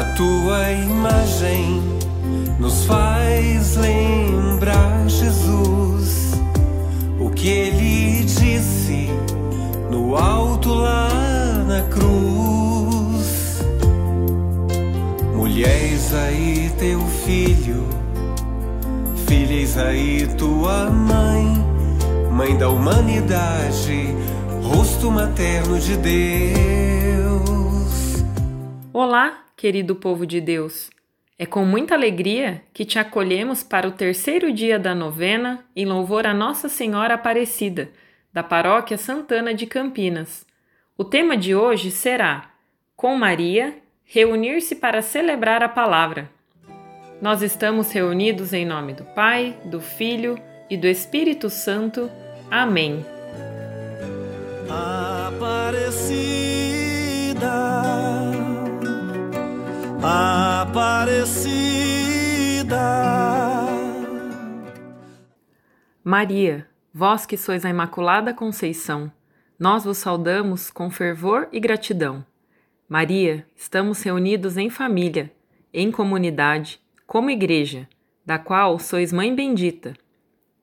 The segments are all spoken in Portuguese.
A tua imagem nos faz lembrar Jesus, o que ele disse no alto lá na cruz. Mulher, aí teu filho, filha, aí tua mãe, mãe da humanidade, rosto materno de Deus. Olá, querido povo de Deus. É com muita alegria que te acolhemos para o terceiro dia da novena em louvor a Nossa Senhora Aparecida, da Paróquia Santana de Campinas. O tema de hoje será Com Maria, reunir-se para celebrar a palavra. Nós estamos reunidos em nome do Pai, do Filho e do Espírito Santo. Amém. Aparecida Aparecida. Maria, vós que sois a Imaculada Conceição, nós vos saudamos com fervor e gratidão. Maria, estamos reunidos em família, em comunidade, como igreja, da qual sois mãe bendita.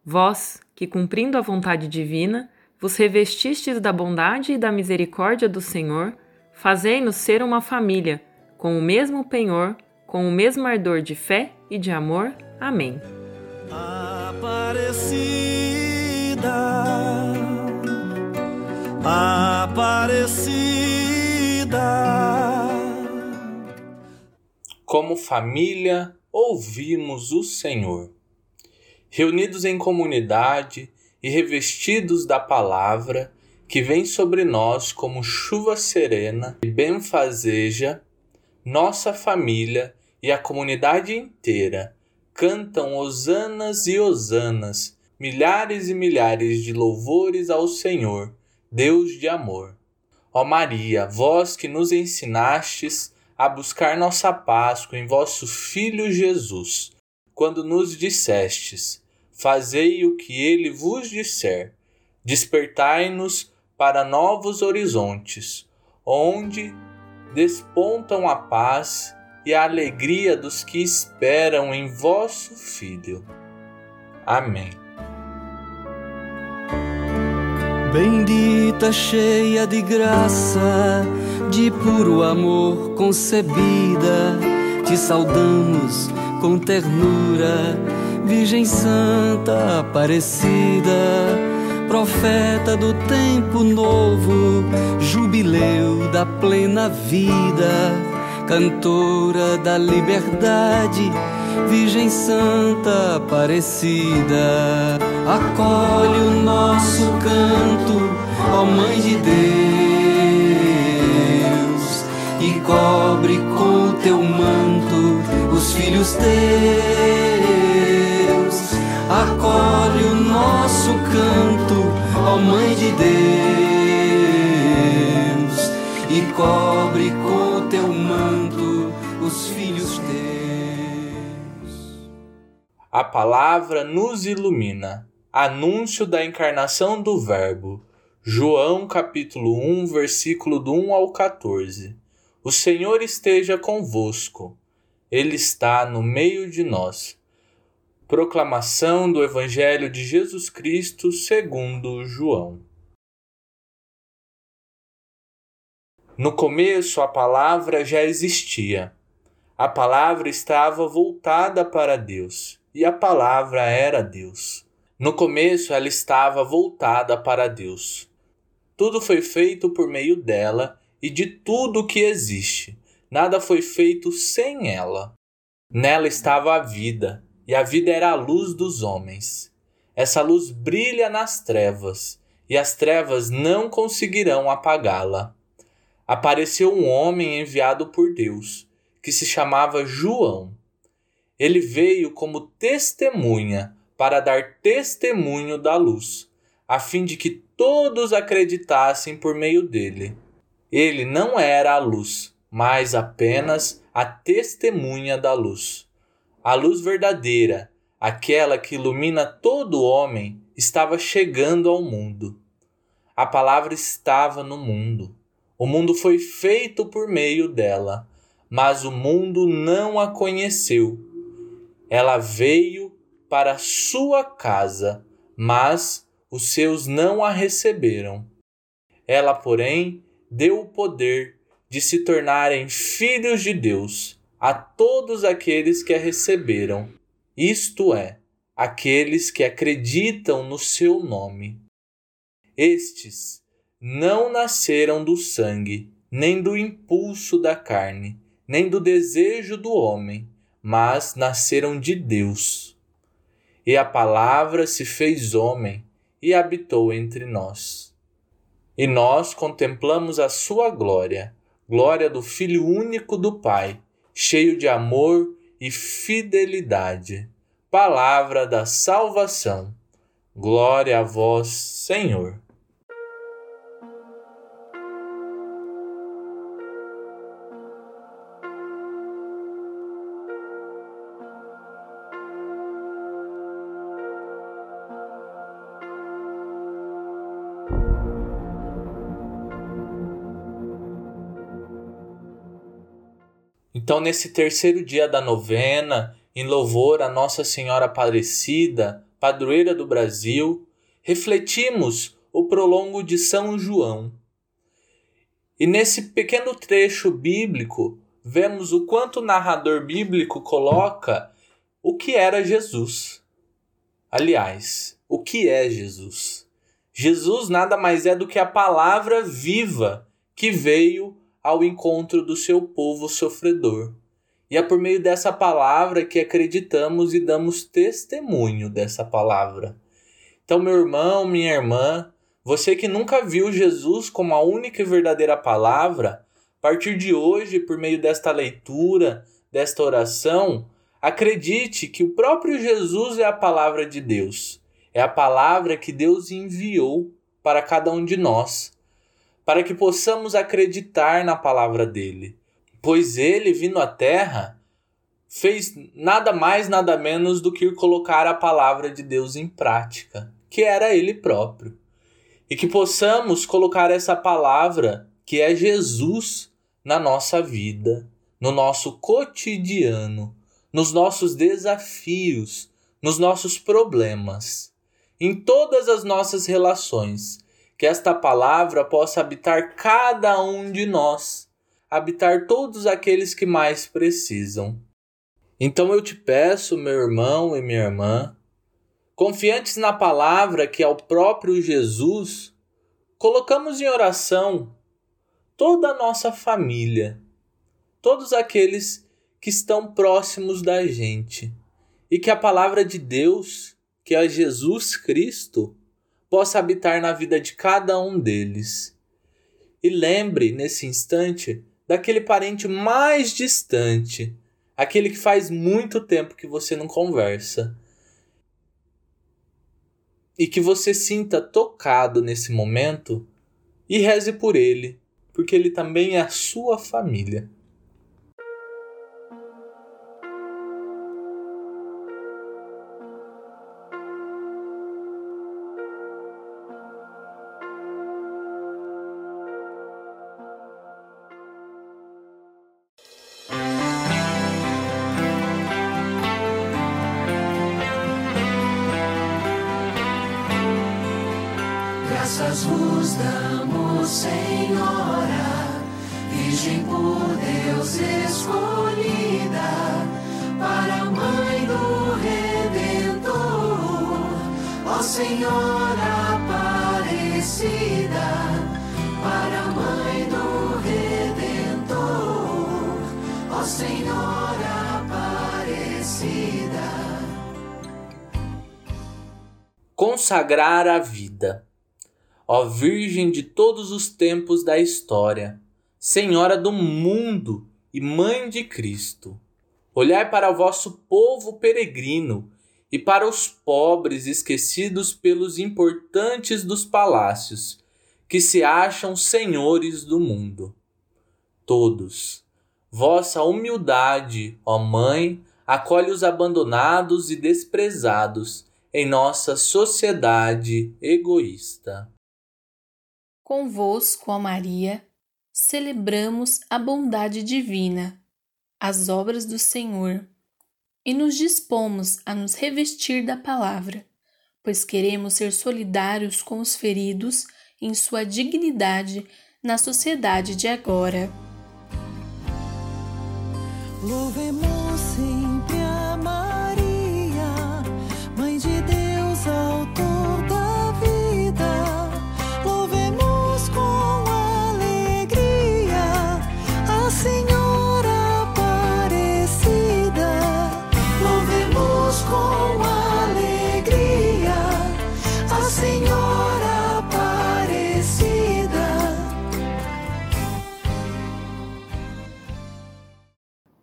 Vós, que cumprindo a vontade divina, vos revestistes da bondade e da misericórdia do Senhor, fazei-nos ser uma família com o mesmo penhor, com o mesmo ardor de fé e de amor. Amém. Aparecida, Aparecida. Como família, ouvimos o Senhor. Reunidos em comunidade e revestidos da palavra, que vem sobre nós como chuva serena e benfazeja, nossa família e a comunidade inteira cantam hosanas e hosanas, milhares e milhares de louvores ao Senhor, Deus de amor. Ó Maria, vós que nos ensinastes a buscar nossa Páscoa em vosso Filho Jesus, quando nos dissestes: Fazei o que ele vos disser, despertai-nos para novos horizontes, onde despontam a paz e a alegria dos que esperam em vosso Filho. Amém. Bendita, cheia de graça, de puro amor concebida, te saudamos com ternura, Virgem Santa Aparecida profeta do tempo novo, jubileu da plena vida, cantora da liberdade, Virgem Santa Aparecida. Acolhe o nosso canto, ó Mãe de Deus, e cobre com teu manto os filhos teus. Acolhe o nosso canto, ó Mãe de Deus, e cobre com teu manto os filhos teus. A palavra nos ilumina. Anúncio da encarnação do Verbo. João capítulo 1, versículo do 1 ao 14. O Senhor esteja convosco. Ele está no meio de nós. Proclamação do Evangelho de Jesus Cristo segundo João. No começo a palavra já existia. A palavra estava voltada para Deus, e a palavra era Deus. No começo ela estava voltada para Deus. Tudo foi feito por meio dela e de tudo que existe. Nada foi feito sem ela. Nela estava a vida e a vida era a luz dos homens. Essa luz brilha nas trevas, e as trevas não conseguirão apagá-la. Apareceu um homem enviado por Deus, que se chamava João. Ele veio como testemunha para dar testemunho da luz, a fim de que todos acreditassem por meio dele. Ele não era a luz, mas apenas a testemunha da luz. A luz verdadeira, aquela que ilumina todo homem, estava chegando ao mundo. A palavra estava no mundo. O mundo foi feito por meio dela, mas o mundo não a conheceu. Ela veio para sua casa, mas os seus não a receberam. Ela, porém, deu o poder de se tornarem filhos de Deus a todos aqueles que a receberam, isto é, aqueles que acreditam no seu nome. Estes não nasceram do sangue, nem do impulso da carne, nem do desejo do homem, mas nasceram de Deus. E a palavra se fez homem e habitou entre nós. E nós contemplamos a sua glória, glória do Filho único do Pai, cheio de amor e fidelidade. Palavra da salvação. Glória a vós, Senhor. Então, nesse terceiro dia da novena, em louvor a Nossa Senhora Aparecida, padroeira do Brasil, refletimos o prolongo de São João. E nesse pequeno trecho bíblico, vemos o quanto o narrador bíblico coloca o que era Jesus. Aliás, o que é Jesus? Jesus nada mais é do que a palavra viva que veio ao encontro do seu povo sofredor. E é por meio dessa palavra que acreditamos e damos testemunho dessa palavra. Então, meu irmão, minha irmã, você que nunca viu Jesus como a única e verdadeira palavra, a partir de hoje, por meio desta leitura, desta oração, acredite que o próprio Jesus é a palavra de Deus. É a palavra que Deus enviou para cada um de nós para que possamos acreditar na palavra dele. Pois ele, vindo à terra, fez nada mais, nada menos do que colocar a palavra de Deus em prática, que era ele próprio. E que possamos colocar essa palavra, que é Jesus, na nossa vida, no nosso cotidiano, nos nossos desafios, nos nossos problemas, em todas as nossas relações que esta palavra possa habitar cada um de nós, habitar todos aqueles que mais precisam. Então eu te peço, meu irmão e minha irmã, confiantes na palavra que é o próprio Jesus, colocamos em oração toda a nossa família, todos aqueles que estão próximos da gente, e que a palavra de Deus, que é Jesus Cristo, possa habitar na vida de cada um deles. E lembre, nesse instante, daquele parente mais distante, aquele que faz muito tempo que você não conversa. E que você sinta tocado nesse momento e reze por ele, porque ele também é a sua família. Vos damos, Senhora, Virgem por Deus escolhida, para a Mãe do Redentor, ó Senhora Aparecida, para a Mãe do Redentor, ó Senhora Aparecida. Consagrar a vida ó Virgem de todos os tempos da história, Senhora do mundo e Mãe de Cristo, olhai para o vosso povo peregrino e para os pobres esquecidos pelos importantes dos palácios, que se acham senhores do mundo. Todos, vossa humildade, ó Mãe, acolhe os abandonados e desprezados em nossa sociedade egoísta. Convosco, ó Maria, celebramos a bondade divina as obras do Senhor e nos dispomos a nos revestir da palavra, pois queremos ser solidários com os feridos em sua dignidade na sociedade de agora. Louvemos sempre Senhora Aparecida.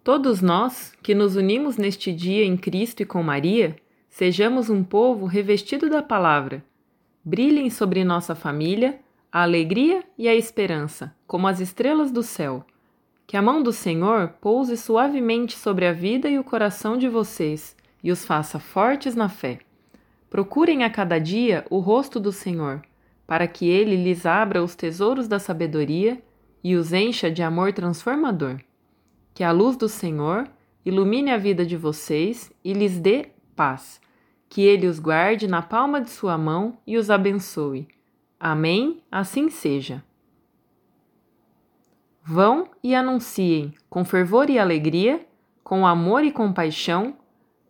Todos nós, que nos unimos neste dia em Cristo e com Maria, sejamos um povo revestido da palavra. Brilhem sobre nossa família a alegria e a esperança, como as estrelas do céu. Que a mão do Senhor pouse suavemente sobre a vida e o coração de vocês e os faça fortes na fé. Procurem a cada dia o rosto do Senhor, para que ele lhes abra os tesouros da sabedoria e os encha de amor transformador. Que a luz do Senhor ilumine a vida de vocês e lhes dê paz. Que ele os guarde na palma de sua mão e os abençoe. Amém. Assim seja. Vão e anunciem, com fervor e alegria, com amor e compaixão,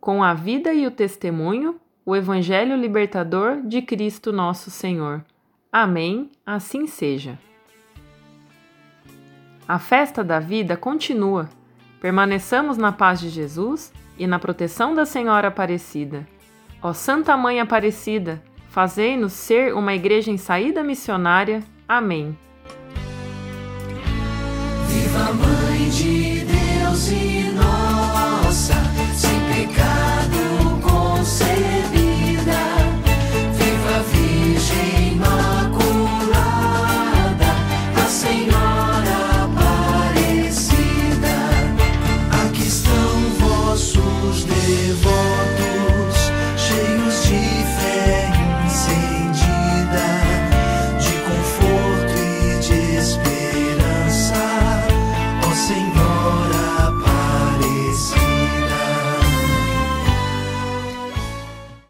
com a vida e o testemunho, o Evangelho libertador de Cristo Nosso Senhor. Amém, assim seja. A festa da vida continua. Permaneçamos na paz de Jesus e na proteção da Senhora Aparecida. Ó Santa Mãe Aparecida, fazei-nos ser uma igreja em saída missionária. Amém. Viva Mãe de Deus e nossa, sem pecado concebida.